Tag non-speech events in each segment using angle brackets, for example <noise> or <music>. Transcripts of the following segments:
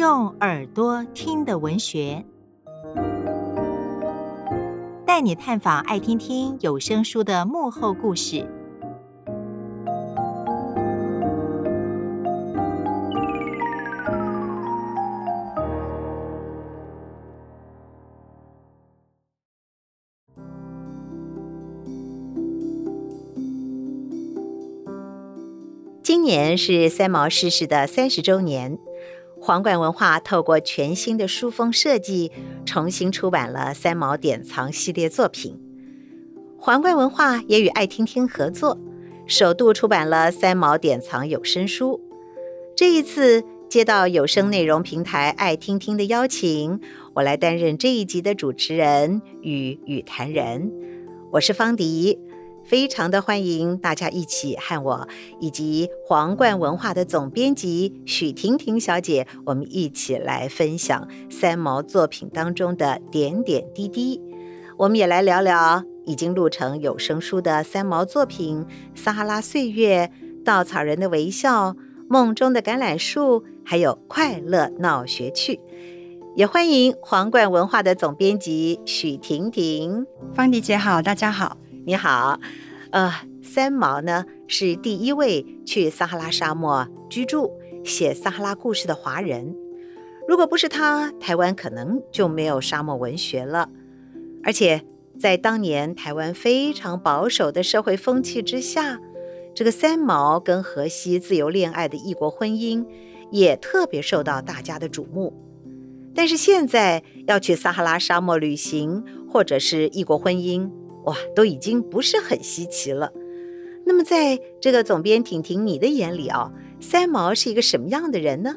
用耳朵听的文学，带你探访爱听听有声书的幕后故事。今年是三毛逝世的三十周年，皇冠文化透过全新的书封设计，重新出版了三毛典藏系列作品。皇冠文化也与爱听听合作，首度出版了三毛典藏有声书。这一次接到有声内容平台爱听听的邀请，我来担任这一集的主持人与与谈人。我是方迪。非常的欢迎大家一起和我以及皇冠文化的总编辑许婷婷小姐，我们一起来分享三毛作品当中的点点滴滴。我们也来聊聊已经录成有声书的三毛作品《撒哈拉岁月》《稻草人的微笑》《梦中的橄榄树》，还有《快乐闹学趣》。也欢迎皇冠文化的总编辑许婷婷。方迪姐好，大家好。你好，呃，三毛呢是第一位去撒哈拉沙漠居住、写撒哈拉故事的华人。如果不是他，台湾可能就没有沙漠文学了。而且在当年台湾非常保守的社会风气之下，这个三毛跟荷西自由恋爱的异国婚姻也特别受到大家的瞩目。但是现在要去撒哈拉沙漠旅行，或者是异国婚姻。哇，都已经不是很稀奇了。那么，在这个总编婷婷你的眼里啊，三毛是一个什么样的人呢？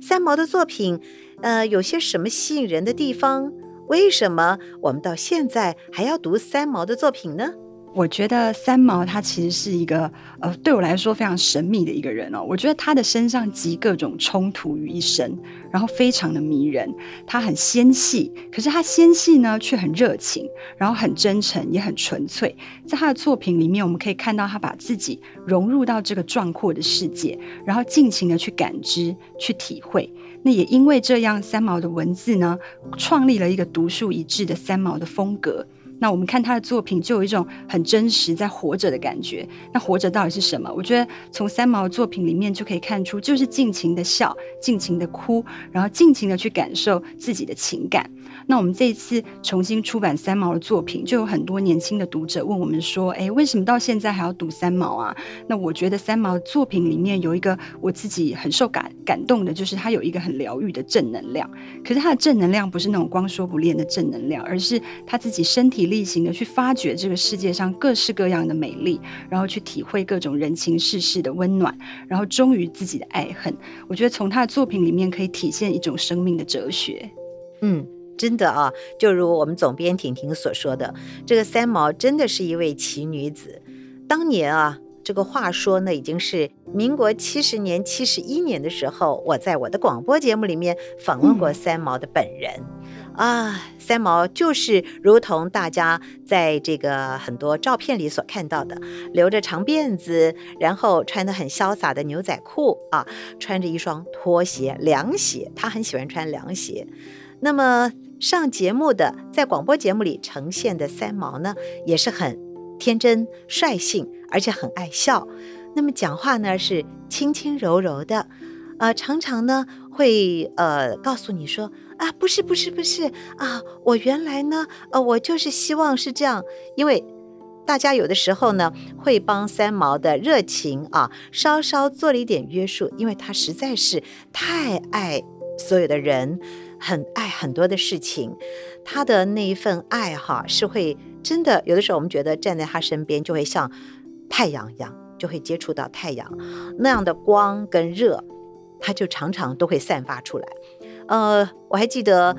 三毛的作品，呃，有些什么吸引人的地方？为什么我们到现在还要读三毛的作品呢？我觉得三毛他其实是一个呃，对我来说非常神秘的一个人哦。我觉得他的身上集各种冲突于一身，然后非常的迷人。他很纤细，可是他纤细呢却很热情，然后很真诚，也很纯粹。在他的作品里面，我们可以看到他把自己融入到这个壮阔的世界，然后尽情的去感知、去体会。那也因为这样，三毛的文字呢，创立了一个独树一帜的三毛的风格。那我们看他的作品，就有一种很真实在活着的感觉。那活着到底是什么？我觉得从三毛作品里面就可以看出，就是尽情的笑，尽情的哭，然后尽情的去感受自己的情感。那我们这一次重新出版三毛的作品，就有很多年轻的读者问我们说：“哎，为什么到现在还要读三毛啊？”那我觉得三毛作品里面有一个我自己很受感感动的，就是他有一个很疗愈的正能量。可是他的正能量不是那种光说不练的正能量，而是他自己身体力行的去发掘这个世界上各式各样的美丽，然后去体会各种人情世事的温暖，然后忠于自己的爱恨。我觉得从他的作品里面可以体现一种生命的哲学。嗯。真的啊，就如我们总编婷婷所说的，这个三毛真的是一位奇女子。当年啊，这个话说呢，已经是民国七十年、七十一年的时候，我在我的广播节目里面访问过三毛的本人。嗯、啊，三毛就是如同大家在这个很多照片里所看到的，留着长辫子，然后穿的很潇洒的牛仔裤啊，穿着一双拖鞋、凉鞋，他很喜欢穿凉鞋。那么上节目的，在广播节目里呈现的三毛呢，也是很天真、率性，而且很爱笑。那么讲话呢是轻轻柔柔的，呃，常常呢会呃告诉你说啊，不是不是不是啊，我原来呢，呃，我就是希望是这样。因为大家有的时候呢会帮三毛的热情啊稍稍做了一点约束，因为他实在是太爱所有的人。很爱很多的事情，他的那一份爱哈是会真的，有的时候我们觉得站在他身边就会像太阳一样，就会接触到太阳那样的光跟热，他就常常都会散发出来。呃，我还记得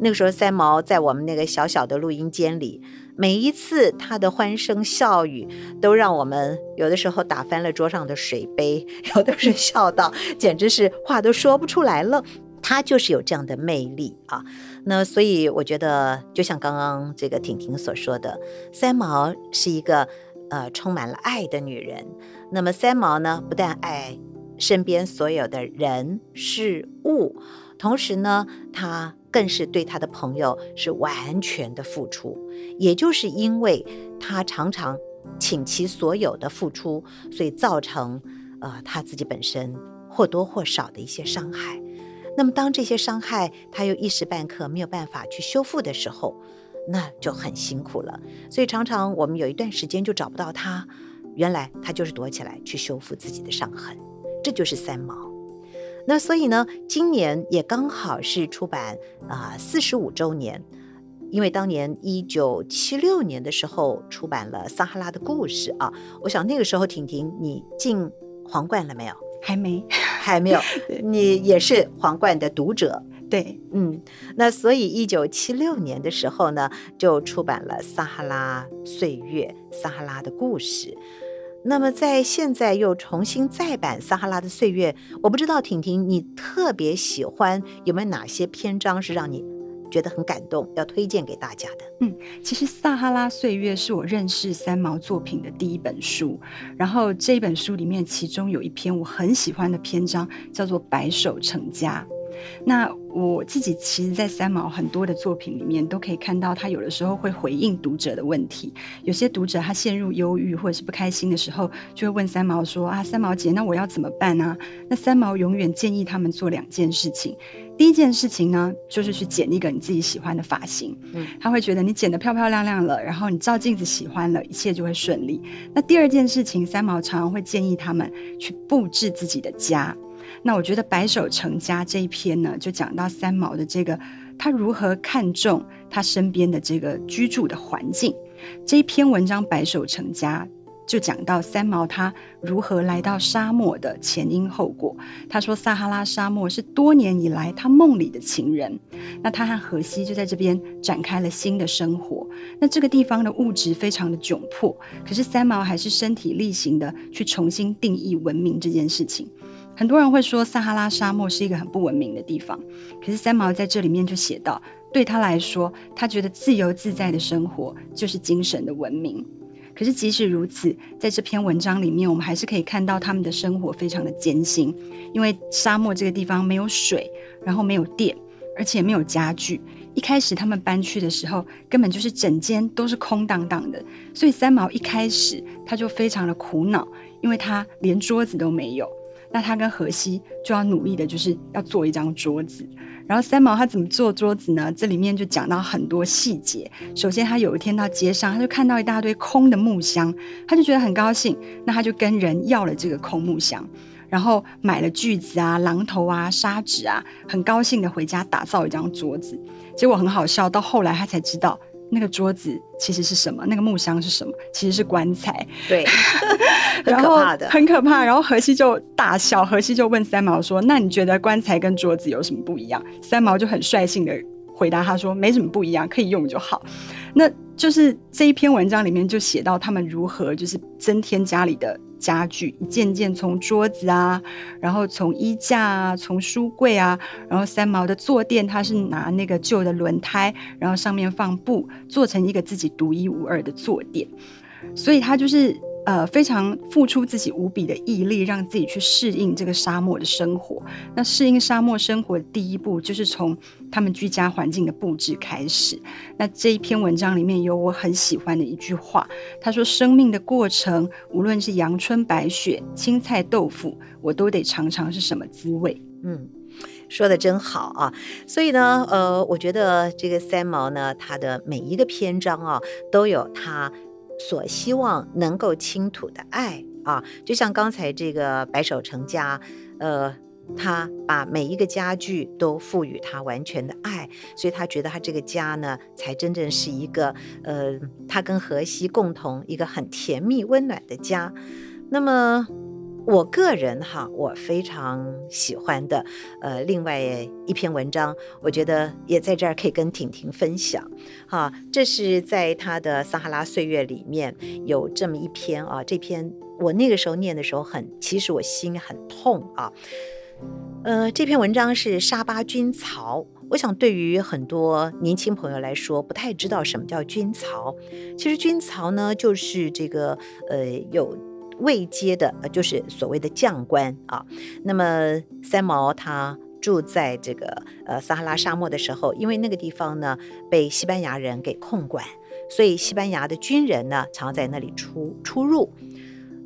那个时候三毛在我们那个小小的录音间里，每一次他的欢声笑语都让我们有的时候打翻了桌上的水杯，<laughs> 有的是笑到简直是话都说不出来了。她就是有这样的魅力啊，那所以我觉得，就像刚刚这个婷婷所说的，三毛是一个呃充满了爱的女人。那么三毛呢，不但爱身边所有的人事物，同时呢，他更是对他的朋友是完全的付出。也就是因为他常常倾其所有的付出，所以造成呃他自己本身或多或少的一些伤害。那么当这些伤害他又一时半刻没有办法去修复的时候，那就很辛苦了。所以常常我们有一段时间就找不到他，原来他就是躲起来去修复自己的伤痕。这就是三毛，那所以呢，今年也刚好是出版啊四十五周年，因为当年一九七六年的时候出版了《撒哈拉的故事》啊，我想那个时候婷婷你进皇冠了没有？还没，还没有，你也是皇冠的读者，对，嗯，那所以一九七六年的时候呢，就出版了《撒哈拉岁月》《撒哈拉的故事》。那么在现在又重新再版《撒哈拉的岁月》，我不知道婷婷你特别喜欢有没有哪些篇章是让你觉得很感动，要推荐给大家的？嗯，其实《撒哈拉岁月》是我认识三毛作品的第一本书，然后这一本书里面其中有一篇我很喜欢的篇章，叫做《白手成家》。那我自己其实，在三毛很多的作品里面，都可以看到他有的时候会回应读者的问题。有些读者他陷入忧郁或者是不开心的时候，就会问三毛说：“啊，三毛姐，那我要怎么办呢？”那三毛永远建议他们做两件事情。第一件事情呢，就是去剪一个你自己喜欢的发型。嗯，他会觉得你剪得漂漂亮亮了，然后你照镜子喜欢了，一切就会顺利。那第二件事情，三毛常常会建议他们去布置自己的家。那我觉得《白手成家》这一篇呢，就讲到三毛的这个他如何看重他身边的这个居住的环境。这一篇文章《白手成家》就讲到三毛他如何来到沙漠的前因后果。他说，撒哈拉沙漠是多年以来他梦里的情人。那他和荷西就在这边展开了新的生活。那这个地方的物质非常的窘迫，可是三毛还是身体力行的去重新定义文明这件事情。很多人会说撒哈拉沙漠是一个很不文明的地方，可是三毛在这里面就写到，对他来说，他觉得自由自在的生活就是精神的文明。可是即使如此，在这篇文章里面，我们还是可以看到他们的生活非常的艰辛，因为沙漠这个地方没有水，然后没有电，而且没有家具。一开始他们搬去的时候，根本就是整间都是空荡荡的，所以三毛一开始他就非常的苦恼，因为他连桌子都没有。那他跟荷西就要努力的，就是要做一张桌子。然后三毛他怎么做桌子呢？这里面就讲到很多细节。首先，他有一天到街上，他就看到一大堆空的木箱，他就觉得很高兴。那他就跟人要了这个空木箱，然后买了锯子啊、榔头啊、砂纸啊，很高兴的回家打造一张桌子。结果很好笑，到后来他才知道。那个桌子其实是什么？那个木箱是什么？其实是棺材。对，<laughs> 然后很可怕。然后荷西就大笑，荷西就问三毛说：“那你觉得棺材跟桌子有什么不一样？”三毛就很率性的回答他说：“没什么不一样，可以用就好。”那就是这一篇文章里面就写到他们如何就是增添家里的。家具一件件从桌子啊，然后从衣架啊，从书柜啊，然后三毛的坐垫，他是拿那个旧的轮胎，然后上面放布，做成一个自己独一无二的坐垫，所以他就是。呃，非常付出自己无比的毅力，让自己去适应这个沙漠的生活。那适应沙漠生活的第一步，就是从他们居家环境的布置开始。那这一篇文章里面有我很喜欢的一句话，他说：“生命的过程，无论是阳春白雪、青菜豆腐，我都得尝尝是什么滋味。”嗯，说得真好啊！所以呢，呃，我觉得这个三毛呢，他的每一个篇章啊，都有他。所希望能够倾吐的爱啊，就像刚才这个白手成家，呃，他把每一个家具都赋予他完全的爱，所以他觉得他这个家呢，才真正是一个呃，他跟荷西共同一个很甜蜜温暖的家。那么。我个人哈，我非常喜欢的，呃，另外一篇文章，我觉得也在这儿可以跟婷婷分享，哈，这是在他的《撒哈拉岁月》里面有这么一篇啊，这篇我那个时候念的时候很，其实我心很痛啊，呃，这篇文章是沙巴军曹，我想对于很多年轻朋友来说，不太知道什么叫军曹，其实军曹呢，就是这个呃有。位阶的，呃，就是所谓的将官啊。那么三毛他住在这个呃撒哈拉沙漠的时候，因为那个地方呢被西班牙人给控管，所以西班牙的军人呢常在那里出出入。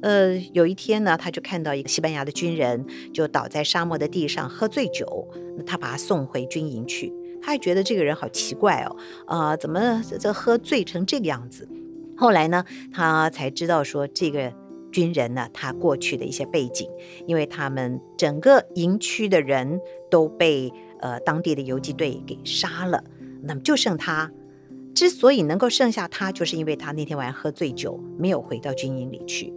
呃，有一天呢，他就看到一个西班牙的军人就倒在沙漠的地上喝醉酒，那他把他送回军营去。他还觉得这个人好奇怪哦，啊、怎么这喝醉成这个样子？后来呢，他才知道说这个军人呢，他过去的一些背景，因为他们整个营区的人都被呃当地的游击队给杀了，那么就剩他。之所以能够剩下他，就是因为他那天晚上喝醉酒，没有回到军营里去。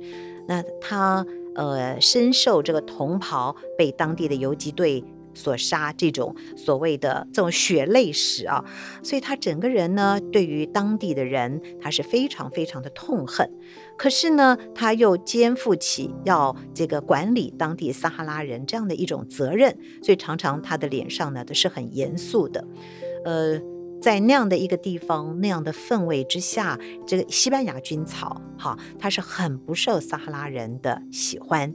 那他呃深受这个同袍被当地的游击队所杀这种所谓的这种血泪史啊，所以他整个人呢对于当地的人他是非常非常的痛恨，可是呢他又肩负起要这个管理当地撒哈拉人这样的一种责任，所以常常他的脸上呢都是很严肃的，呃。在那样的一个地方，那样的氛围之下，这个西班牙军草，哈，他是很不受撒哈拉人的喜欢。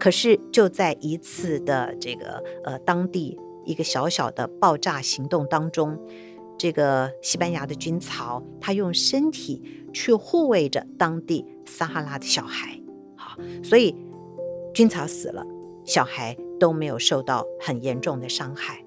可是就在一次的这个呃当地一个小小的爆炸行动当中，这个西班牙的军曹，他用身体去护卫着当地撒哈拉的小孩，好，所以军曹死了，小孩都没有受到很严重的伤害。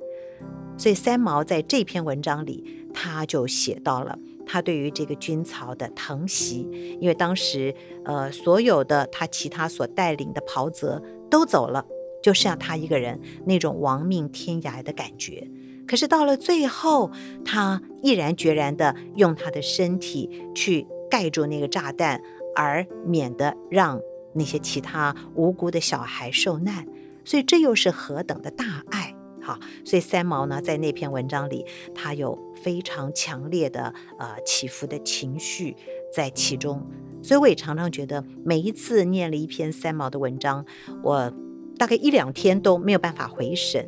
所以三毛在这篇文章里，他就写到了他对于这个军曹的疼惜，因为当时呃所有的他其他所带领的袍泽都走了，就剩下他一个人，那种亡命天涯的感觉。可是到了最后，他毅然决然地用他的身体去盖住那个炸弹，而免得让那些其他无辜的小孩受难。所以这又是何等的大爱！好，所以三毛呢，在那篇文章里，他有非常强烈的呃起伏的情绪在其中，所以我也常常觉得，每一次念了一篇三毛的文章，我大概一两天都没有办法回神，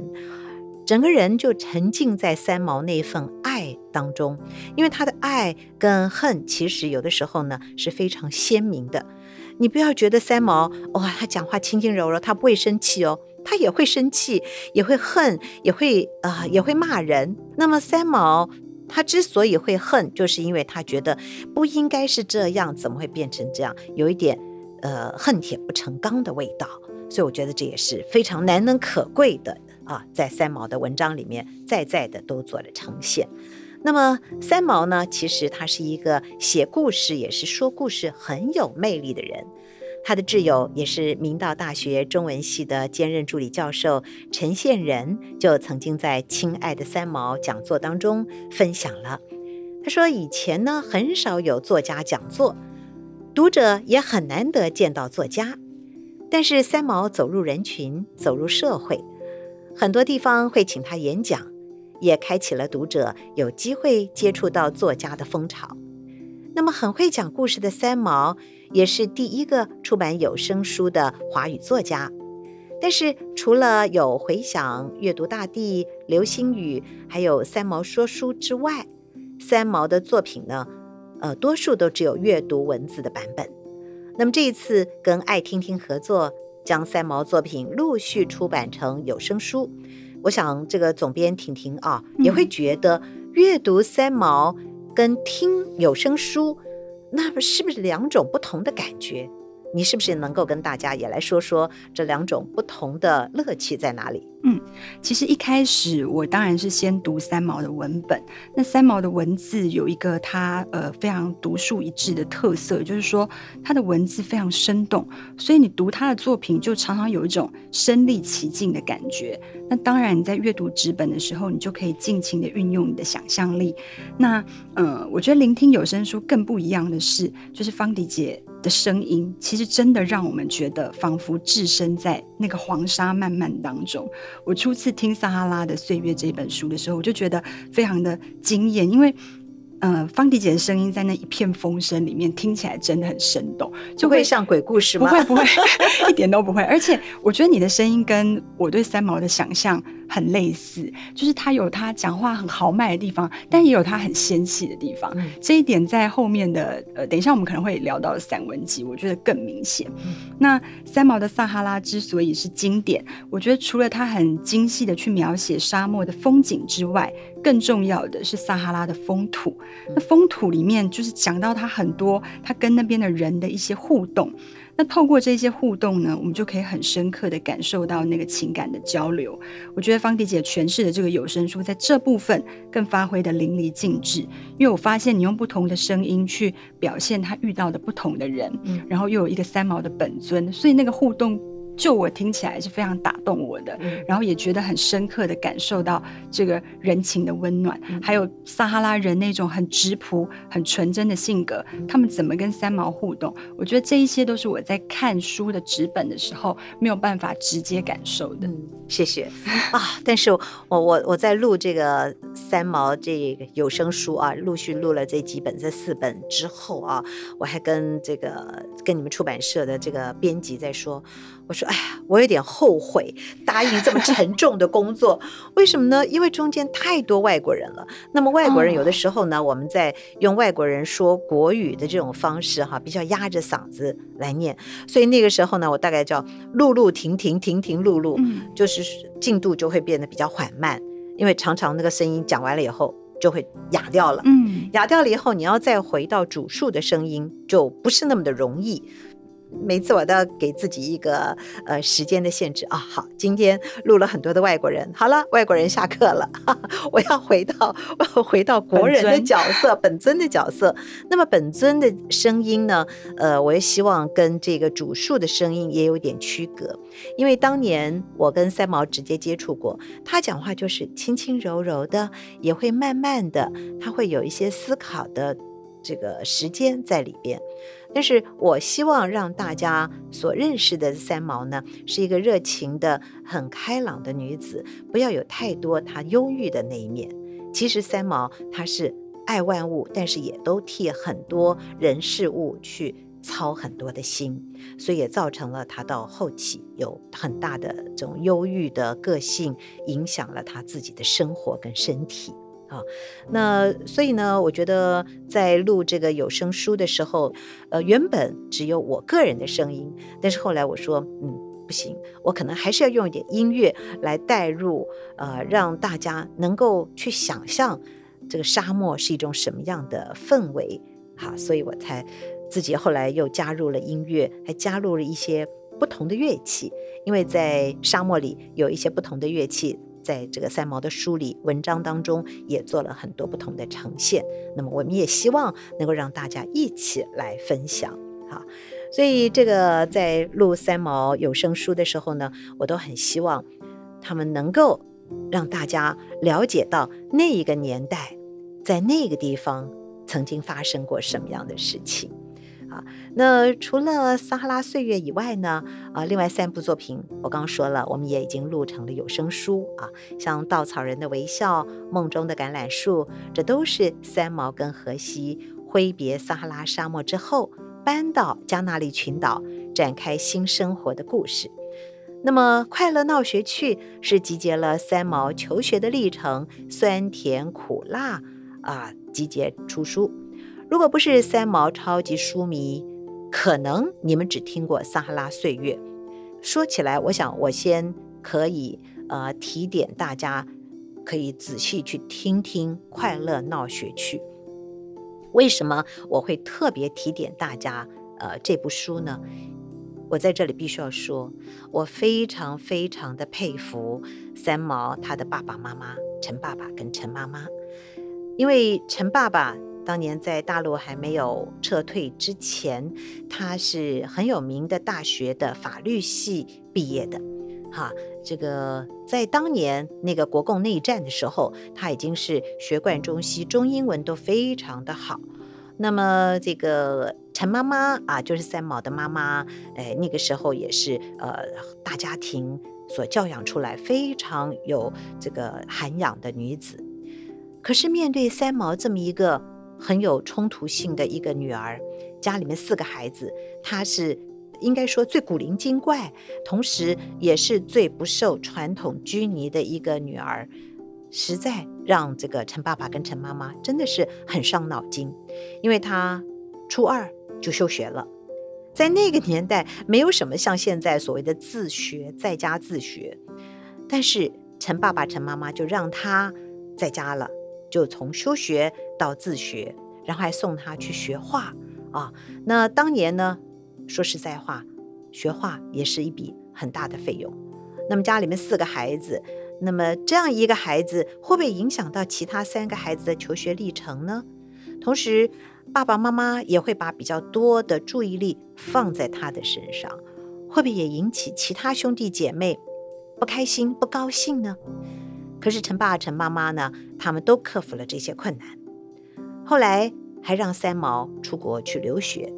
整个人就沉浸在三毛那份爱当中，因为他的爱跟恨，其实有的时候呢是非常鲜明的。你不要觉得三毛哇，他讲话轻轻柔柔，他不会生气哦。他也会生气，也会恨，也会啊、也会骂人。那么三毛他之所以会恨，就是因为他觉得不应该是这样，怎么会变成这样？有一点呃恨铁不成钢的味道。所以我觉得这也是非常难能可贵的啊，在三毛的文章里面，在在的都做了呈现。那么三毛呢，其实他是一个写故事也是说故事很有魅力的人。他的挚友也是明道大学中文系的兼任助理教授陈宪仁，就曾经在《亲爱的三毛》讲座当中分享了。他说：“以前呢，很少有作家讲座，读者也很难得见到作家。但是三毛走入人群，走入社会，很多地方会请他演讲，也开启了读者有机会接触到作家的风潮。那么，很会讲故事的三毛。”也是第一个出版有声书的华语作家，但是除了有回响、阅读大地、流星雨，还有三毛说书之外，三毛的作品呢，呃，多数都只有阅读文字的版本。那么这一次跟爱听听合作，将三毛作品陆续出版成有声书，我想这个总编婷婷啊，也会觉得阅读三毛跟听有声书。那不是不是两种不同的感觉？你是不是能够跟大家也来说说这两种不同的乐趣在哪里？嗯，其实一开始我当然是先读三毛的文本。那三毛的文字有一个他呃非常独树一帜的特色，就是说他的文字非常生动，所以你读他的作品就常常有一种身历其境的感觉。那当然你在阅读纸本的时候，你就可以尽情的运用你的想象力。那呃，我觉得聆听有声书更不一样的是，就是方迪姐的声音，其实真的让我们觉得仿佛置身在那个黄沙漫漫当中。我初次听《撒哈拉的岁月》这本书的时候，我就觉得非常的惊艳，因为，呃，方迪姐的声音在那一片风声里面听起来真的很生动，就会，会像鬼故事吗？不会，不会，<laughs> 一点都不会。而且，我觉得你的声音跟我对三毛的想象很类似，就是他有他讲话很豪迈的地方，但也有他很纤细的地方。嗯、这一点在后面的呃，等一下我们可能会聊到的散文集，我觉得更明显。嗯、那三毛的撒哈拉之所以是经典，我觉得除了他很精细的去描写沙漠的风景之外，更重要的是撒哈拉的风土。嗯、那风土里面就是讲到他很多他跟那边的人的一些互动。那透过这些互动呢，我们就可以很深刻的感受到那个情感的交流。我觉得方迪姐诠释的这个有声书在这部分更发挥的淋漓尽致，因为我发现你用不同的声音去表现他遇到的不同的人，嗯，然后又有一个三毛的本尊，所以那个互动。就我听起来是非常打动我的，嗯、然后也觉得很深刻的感受到这个人情的温暖，嗯、还有撒哈拉人那种很质朴、很纯真的性格，嗯、他们怎么跟三毛互动？我觉得这一些都是我在看书的纸本的时候没有办法直接感受的。嗯、谢谢 <laughs> 啊！但是我我我在录这个三毛这个有声书啊，陆续录了这几本、这四本之后啊，我还跟这个跟你们出版社的这个编辑在说。我说：“哎呀，我有点后悔答应这么 <laughs> 沉重的工作，为什么呢？因为中间太多外国人了。那么外国人有的时候呢，我们在用外国人说国语的这种方式，哈，比较压着嗓子来念，所以那个时候呢，我大概叫路路停停停停录录，就是进度就会变得比较缓慢，因为常常那个声音讲完了以后就会哑掉了，嗯，哑掉了以后，你要再回到主述的声音，就不是那么的容易。”每次我都要给自己一个呃时间的限制啊。好，今天录了很多的外国人，好了，外国人下课了，哈哈，我要回到 <laughs> 回到国人的角色，本尊，本尊的角色。那么本尊的声音呢？呃，我也希望跟这个主述的声音也有点区隔，因为当年我跟三毛直接接触过，他讲话就是轻轻柔柔的，也会慢慢的，他会有一些思考的这个时间在里边。但是我希望让大家所认识的三毛呢，是一个热情的、很开朗的女子，不要有太多她忧郁的那一面。其实三毛她是爱万物，但是也都替很多人事物去操很多的心，所以也造成了她到后期有很大的这种忧郁的个性，影响了她自己的生活跟身体。啊，那所以呢，我觉得在录这个有声书的时候，呃，原本只有我个人的声音，但是后来我说，嗯，不行，我可能还是要用一点音乐来带入，呃，让大家能够去想象这个沙漠是一种什么样的氛围。好，所以我才自己后来又加入了音乐，还加入了一些不同的乐器，因为在沙漠里有一些不同的乐器。在这个三毛的书里，文章当中也做了很多不同的呈现。那么，我们也希望能够让大家一起来分享。好，所以这个在录三毛有声书的时候呢，我都很希望他们能够让大家了解到那一个年代，在那个地方曾经发生过什么样的事情。啊，那除了撒哈拉岁月以外呢？啊，另外三部作品我刚刚说了，我们也已经录成了有声书啊，像《稻草人的微笑》《梦中的橄榄树》，这都是三毛跟荷西挥别撒哈拉沙漠之后，搬到加那利群岛展开新生活的故事。那么，《快乐闹学趣》是集结了三毛求学的历程，酸甜苦辣啊，集结出书。如果不是三毛超级书迷，可能你们只听过《撒哈拉岁月》。说起来，我想我先可以呃提点大家，可以仔细去听听《快乐闹学趣》。为什么我会特别提点大家呃这部书呢？我在这里必须要说，我非常非常的佩服三毛他的爸爸妈妈陈爸爸跟陈妈妈，因为陈爸爸。当年在大陆还没有撤退之前，他是很有名的大学的法律系毕业的，哈，这个在当年那个国共内战的时候，他已经是学贯中西，中英文都非常的好。那么这个陈妈妈啊，就是三毛的妈妈，哎，那个时候也是呃大家庭所教养出来，非常有这个涵养的女子。可是面对三毛这么一个。很有冲突性的一个女儿，家里面四个孩子，她是应该说最古灵精怪，同时也是最不受传统拘泥的一个女儿，实在让这个陈爸爸跟陈妈妈真的是很伤脑筋，因为她初二就休学了。在那个年代，没有什么像现在所谓的自学，在家自学，但是陈爸爸、陈妈妈就让他在家了，就从休学到自学，然后还送他去学画啊。那当年呢，说实在话，学画也是一笔很大的费用。那么家里面四个孩子，那么这样一个孩子会不会影响到其他三个孩子的求学历程呢？同时，爸爸妈妈也会把比较多的注意力放在他的身上，会不会也引起其他兄弟姐妹不开心、不高兴呢？可是陈爸、陈妈妈呢，他们都克服了这些困难，后来还让三毛出国去留学，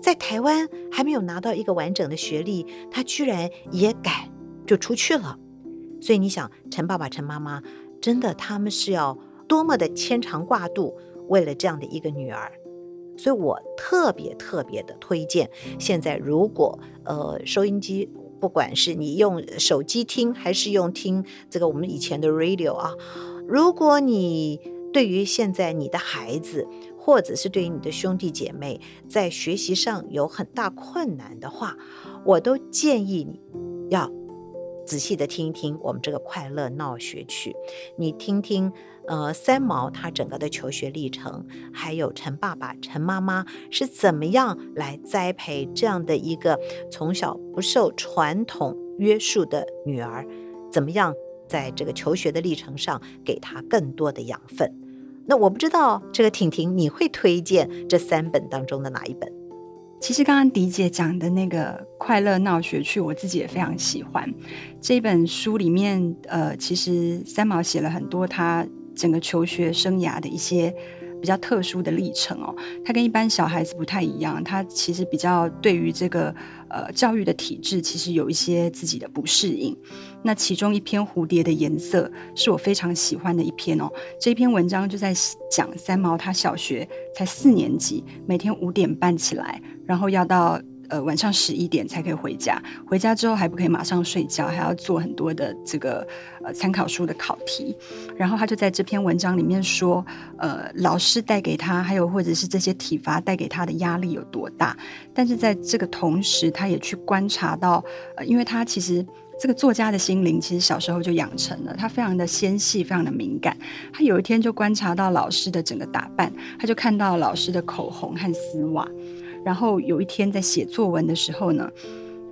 在台湾还没有拿到一个完整的学历，他居然也敢就出去了。所以你想，陈爸爸、陈妈妈真的他们是要多么的牵肠挂肚，为了这样的一个女儿。所以我特别特别的推荐，现在如果呃收音机，不管是你用手机听还是用听这个我们以前的 radio 啊，如果你对于现在你的孩子，或者是对于你的兄弟姐妹在学习上有很大困难的话，我都建议你要仔细的听一听我们这个快乐闹学区，你听听。呃，三毛他整个的求学历程，还有陈爸爸、陈妈妈是怎么样来栽培这样的一个从小不受传统约束的女儿，怎么样在这个求学的历程上给她更多的养分？那我不知道这个婷婷你会推荐这三本当中的哪一本？其实刚刚迪姐讲的那个《快乐闹学趣》，我自己也非常喜欢这本书里面。呃，其实三毛写了很多他。整个求学生涯的一些比较特殊的历程哦，他跟一般小孩子不太一样，他其实比较对于这个呃教育的体制，其实有一些自己的不适应。那其中一篇《蝴蝶的颜色》是我非常喜欢的一篇哦，这篇文章就在讲三毛他小学才四年级，每天五点半起来，然后要到。呃，晚上十一点才可以回家，回家之后还不可以马上睡觉，还要做很多的这个呃参考书的考题。然后他就在这篇文章里面说，呃，老师带给他，还有或者是这些体罚带给他的压力有多大。但是在这个同时，他也去观察到，呃，因为他其实这个作家的心灵其实小时候就养成了，他非常的纤细，非常的敏感。他有一天就观察到老师的整个打扮，他就看到老师的口红和丝袜。然后有一天在写作文的时候呢，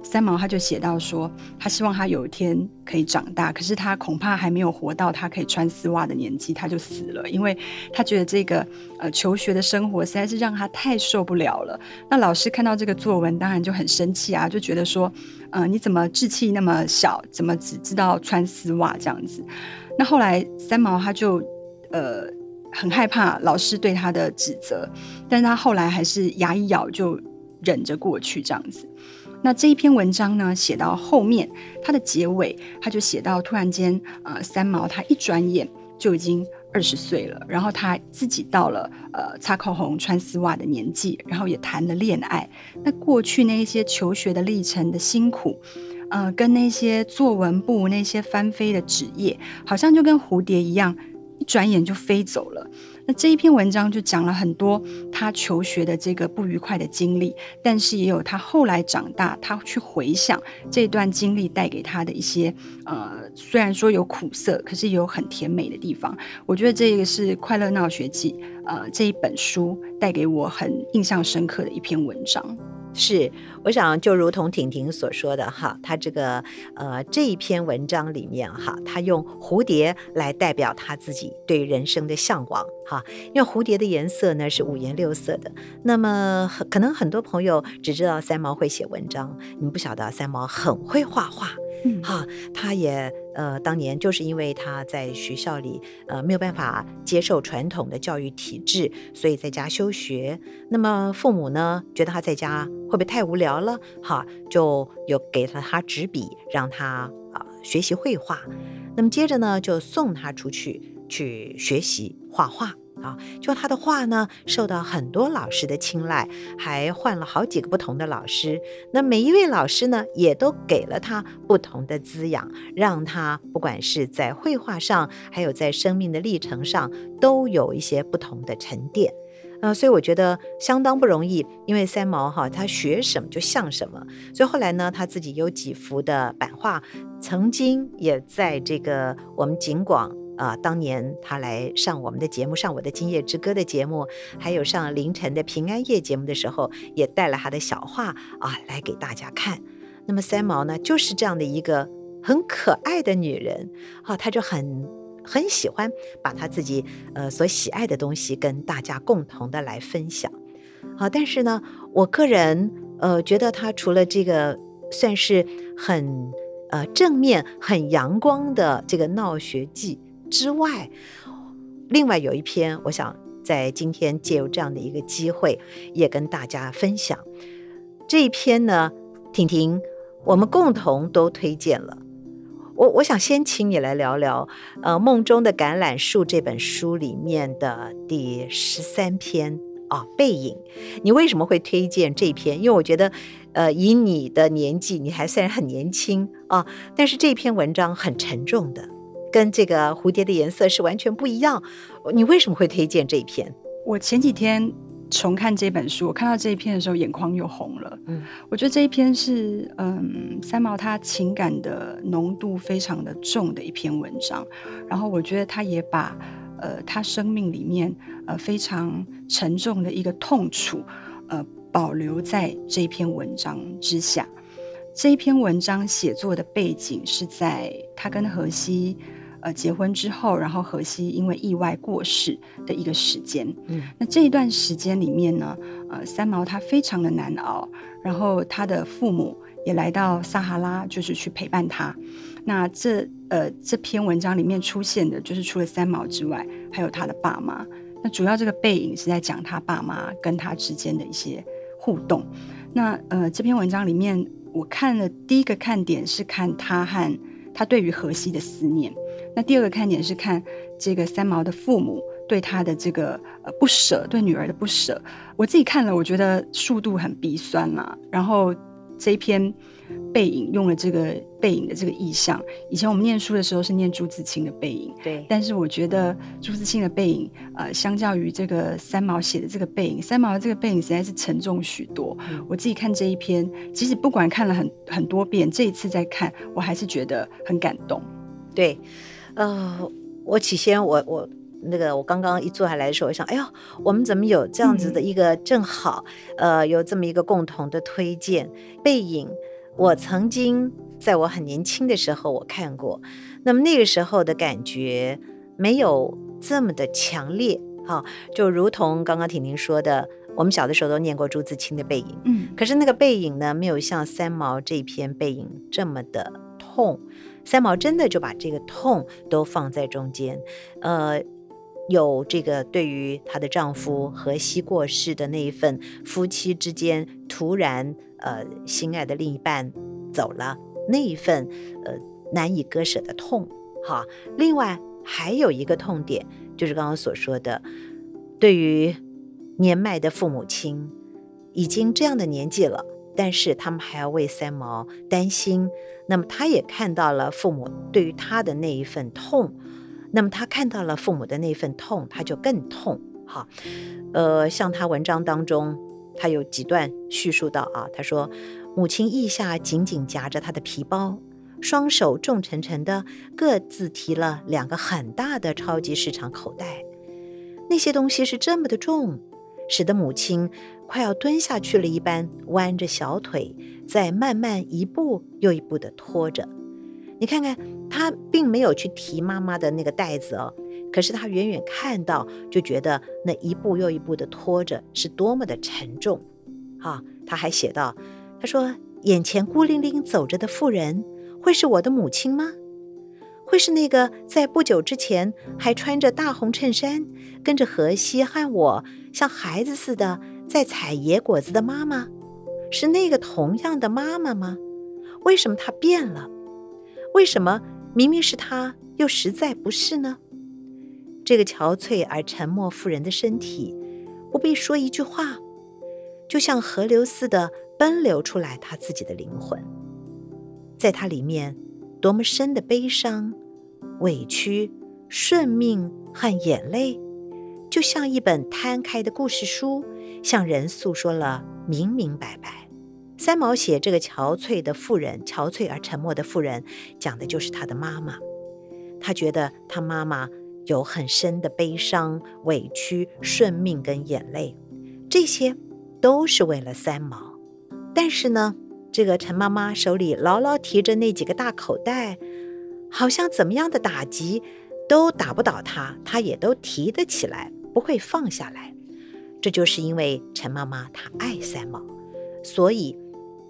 三毛他就写到说，他希望他有一天可以长大，可是他恐怕还没有活到他可以穿丝袜的年纪，他就死了，因为他觉得这个呃求学的生活实在是让他太受不了了。那老师看到这个作文，当然就很生气啊，就觉得说，呃，你怎么志气那么小，怎么只知道穿丝袜这样子？那后来三毛他就呃。很害怕老师对他的指责，但是他后来还是牙一咬就忍着过去这样子。那这一篇文章呢，写到后面，他的结尾他就写到，突然间，呃，三毛他一转眼就已经二十岁了，然后他自己到了呃擦口红、穿丝袜的年纪，然后也谈了恋爱。那过去那一些求学的历程的辛苦，呃，跟那些作文簿那些翻飞的纸页，好像就跟蝴蝶一样。转眼就飞走了。那这一篇文章就讲了很多他求学的这个不愉快的经历，但是也有他后来长大，他去回想这段经历带给他的一些呃，虽然说有苦涩，可是也有很甜美的地方。我觉得这个是《快乐闹学记》呃这一本书带给我很印象深刻的一篇文章。是，我想就如同婷婷所说的哈，她这个呃这一篇文章里面哈，她用蝴蝶来代表她自己对人生的向往哈，因为蝴蝶的颜色呢是五颜六色的。那么可能很多朋友只知道三毛会写文章，你不晓得三毛很会画画。嗯，哈，他也呃，当年就是因为他在学校里呃没有办法接受传统的教育体制，所以在家休学。那么父母呢，觉得他在家会不会太无聊了？哈，就有给了他纸笔，让他啊、学习绘画。那么接着呢，就送他出去去学习画画啊，就他的画呢，受到很多老师的青睐，还换了好几个不同的老师。那每一位老师呢，也都给了他不同的滋养，让他不管是在绘画上，还有在生命的历程上，都有一些不同的沉淀。呃，所以我觉得相当不容易，因为三毛哈，他学什么就像什么。所以后来呢，他自己有几幅的版画，曾经也在这个我们景广。啊、当年他来上我们的节目，上我的《今夜之歌》的节目，还有上凌晨的平安夜节目的时候，也带了他的小画啊来给大家看。那么三毛呢，就是这样的一个很可爱的女人啊，她就很很喜欢把她自己呃所喜爱的东西跟大家共同的来分享。好、但是呢，我个人呃觉得她除了这个算是很呃正面、很阳光的这个闹学记。之外，另外有一篇，我想在今天借由这样的一个机会，也跟大家分享这一篇呢。婷婷，我们共同都推荐了。我我想先请你来聊聊，呃，《梦中的橄榄树》这本书里面的第十三篇啊，《背影》。你为什么会推荐这篇？因为我觉得，呃，以你的年纪，你还算很年轻啊，但是这篇文章很沉重的。跟这个蝴蝶的颜色是完全不一样。你为什么会推荐这一篇？我前几天重看这本书，我看到这一篇的时候，眼眶又红了。嗯，我觉得这一篇是嗯三毛他情感的浓度非常的重的一篇文章。然后我觉得他也把呃他生命里面呃非常沉重的一个痛楚呃保留在这篇文章之下。这一篇文章写作的背景是在他跟荷西。呃，结婚之后，然后荷西因为意外过世的一个时间。嗯，那这一段时间里面呢，呃，三毛他非常的难熬，然后他的父母也来到撒哈拉，就是去陪伴他。那这呃这篇文章里面出现的，就是除了三毛之外，还有他的爸妈。那主要这个背影是在讲他爸妈跟他之间的一些互动。那呃这篇文章里面，我看了第一个看点是看他和他对于荷西的思念。那第二个看点是看这个三毛的父母对他的这个呃不舍，对女儿的不舍。我自己看了，我觉得速度很鼻酸嘛。然后这一篇背影用了这个背影的这个意象。以前我们念书的时候是念朱自清的背影，对。但是我觉得朱自清的背影，呃，相较于这个三毛写的这个背影，三毛的这个背影实在是沉重许多。嗯。我自己看这一篇，即使不管看了很很多遍，这一次再看，我还是觉得很感动。对。呃，我起先我我那个我刚刚一坐下来的时候，我想，哎呦，我们怎么有这样子的一个正好，嗯、呃，有这么一个共同的推荐背影。我曾经在我很年轻的时候我看过，那么那个时候的感觉没有这么的强烈，哈、啊，就如同刚刚婷婷说的，我们小的时候都念过朱自清的背影，嗯，可是那个背影呢，没有像三毛这篇背影这么的痛。三毛真的就把这个痛都放在中间，呃，有这个对于她的丈夫荷西过世的那一份夫妻之间突然呃心爱的另一半走了那一份呃难以割舍的痛，哈。另外还有一个痛点就是刚刚所说的，对于年迈的父母亲，已经这样的年纪了。但是他们还要为三毛担心，那么他也看到了父母对于他的那一份痛，那么他看到了父母的那份痛，他就更痛。哈，呃，像他文章当中，他有几段叙述到啊，他说母亲腋下紧紧夹着他的皮包，双手重沉沉的各自提了两个很大的超级市场口袋，那些东西是这么的重，使得母亲。快要蹲下去了一般，弯着小腿，在慢慢一步又一步地拖着。你看看，他并没有去提妈妈的那个袋子哦，可是他远远看到，就觉得那一步又一步的拖着是多么的沉重。啊，他还写道：“他说，眼前孤零零走着的妇人，会是我的母亲吗？会是那个在不久之前还穿着大红衬衫，跟着荷西和我像孩子似的？”在采野果子的妈妈，是那个同样的妈妈吗？为什么她变了？为什么明明是她，又实在不是呢？这个憔悴而沉默妇人的身体，不必说一句话，就像河流似的奔流出来，他自己的灵魂，在他里面，多么深的悲伤、委屈、顺命和眼泪，就像一本摊开的故事书，向人诉说了明明白白。三毛写这个憔悴的妇人，憔悴而沉默的妇人，讲的就是他的妈妈。他觉得他妈妈有很深的悲伤、委屈、顺命跟眼泪，这些都是为了三毛。但是呢，这个陈妈妈手里牢牢提着那几个大口袋，好像怎么样的打击都打不倒她，她也都提得起来，不会放下来。这就是因为陈妈妈她爱三毛，所以。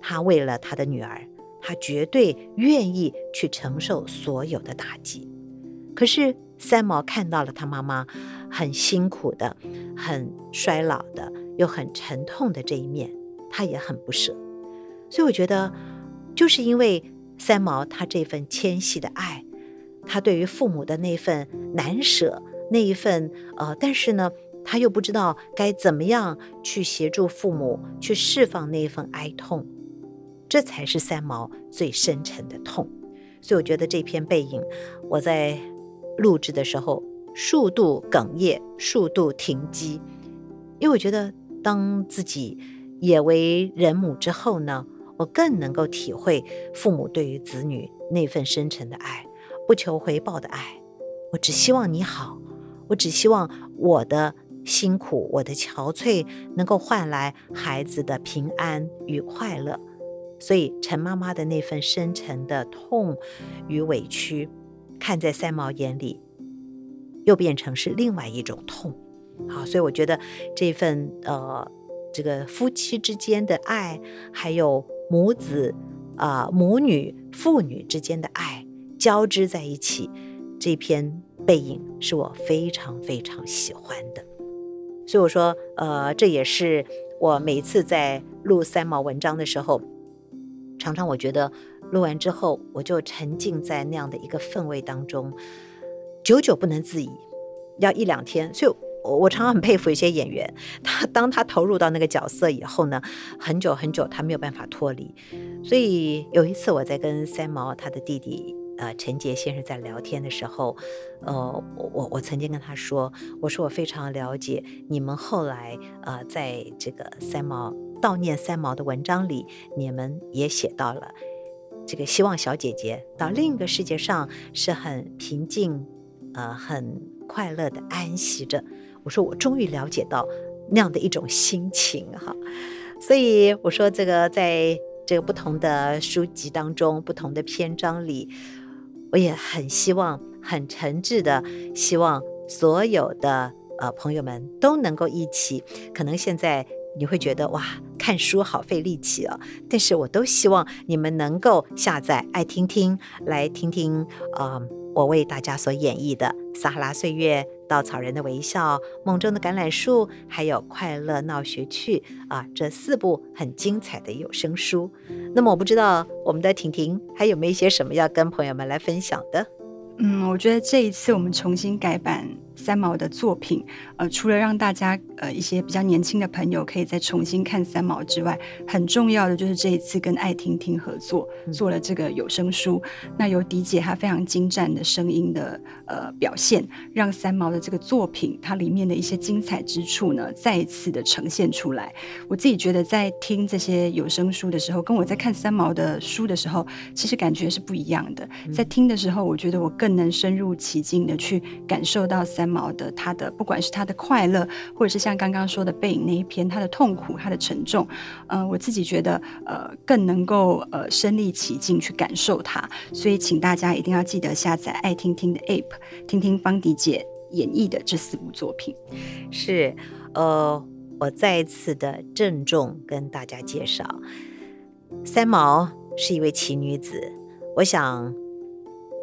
他为了他的女儿，他绝对愿意去承受所有的打击。可是三毛看到了他妈妈很辛苦的、很衰老的、又很沉痛的这一面，他也很不舍。所以我觉得，就是因为三毛他这份纤细的爱，他对于父母的那份难舍，那一份呃，但是呢，他又不知道该怎么样去协助父母去释放那份哀痛。这才是三毛最深沉的痛，所以我觉得这篇背影，我在录制的时候数度哽咽，数度停机，因为我觉得当自己也为人母之后呢，我更能够体会父母对于子女那份深沉的爱，不求回报的爱，我只希望你好，我只希望我的辛苦，我的憔悴能够换来孩子的平安与快乐。所以，陈妈妈的那份深沉的痛与委屈，看在三毛眼里，又变成是另外一种痛。好，所以我觉得这份呃，这个夫妻之间的爱，还有母子啊、母女父女之间的爱交织在一起，这篇背影是我非常非常喜欢的。所以我说，呃，这也是我每次在录三毛文章的时候。常常我觉得录完之后，我就沉浸在那样的一个氛围当中，久久不能自已，要一两天。所以我，我常常很佩服一些演员，他当他投入到那个角色以后呢，很久很久他没有办法脱离。所以有一次我在跟三毛他的弟弟呃陈杰先生在聊天的时候，呃，我我曾经跟他说，我说我非常了解你们后来呃在这个三毛。悼念三毛的文章里，你们也写到了这个希望小姐姐到另一个世界上是很平静，呃，很快乐的安息着。我说我终于了解到那样的一种心情哈，所以我说这个在这个不同的书籍当中，不同的篇章里，我也很希望，很诚挚的希望所有的呃朋友们都能够一起，可能现在。你会觉得哇，看书好费力气哦。但是我都希望你们能够下载爱听听，来听听，呃，我为大家所演绎的《撒哈拉岁月》、《稻草人的微笑》、《梦中的橄榄树》，还有《快乐闹学趣》啊，这四部很精彩的有声书。那么我不知道我们的婷婷还有没有一些什么要跟朋友们来分享的？嗯，我觉得这一次我们重新改版。三毛的作品，呃，除了让大家呃一些比较年轻的朋友可以再重新看三毛之外，很重要的就是这一次跟爱听听合作做了这个有声书。那由迪姐她非常精湛的声音的呃表现，让三毛的这个作品它里面的一些精彩之处呢，再一次的呈现出来。我自己觉得在听这些有声书的时候，跟我在看三毛的书的时候，其实感觉是不一样的。在听的时候，我觉得我更能深入其境的去感受到三。三毛的他的不管是他的快乐，或者是像刚刚说的背影那一篇，他的痛苦，他的沉重，嗯、呃，我自己觉得呃更能够呃身临其境去感受它，所以请大家一定要记得下载爱听听的 App，听听方迪姐演绎的这四部作品。是，呃，我再一次的郑重跟大家介绍，三毛是一位奇女子，我想。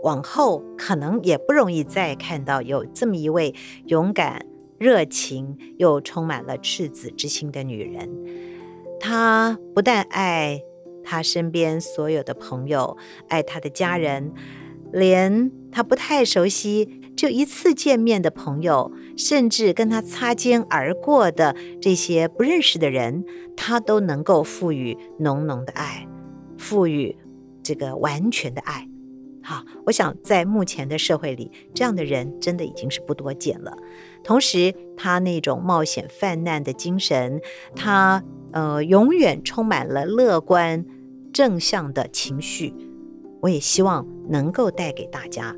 往后可能也不容易再看到有这么一位勇敢、热情又充满了赤子之心的女人。她不但爱她身边所有的朋友，爱她的家人，连她不太熟悉、就一次见面的朋友，甚至跟他擦肩而过的这些不认识的人，他都能够赋予浓浓的爱，赋予这个完全的爱。好，我想在目前的社会里，这样的人真的已经是不多见了。同时，他那种冒险犯难的精神，他呃永远充满了乐观正向的情绪。我也希望能够带给大家，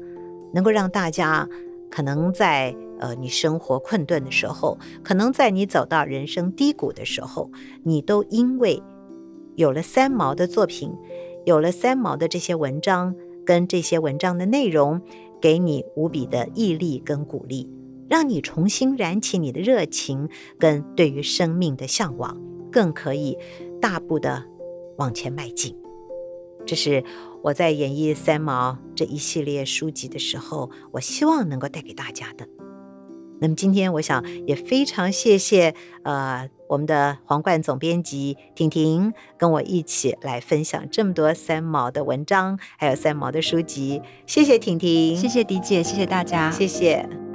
能够让大家可能在呃你生活困顿的时候，可能在你走到人生低谷的时候，你都因为有了三毛的作品，有了三毛的这些文章。跟这些文章的内容，给你无比的毅力跟鼓励，让你重新燃起你的热情跟对于生命的向往，更可以大步的往前迈进。这是我在演绎三毛这一系列书籍的时候，我希望能够带给大家的。那么今天，我想也非常谢谢呃。我们的皇冠总编辑婷婷跟我一起来分享这么多三毛的文章，还有三毛的书籍。谢谢婷婷，谢谢迪姐，谢谢大家，谢谢。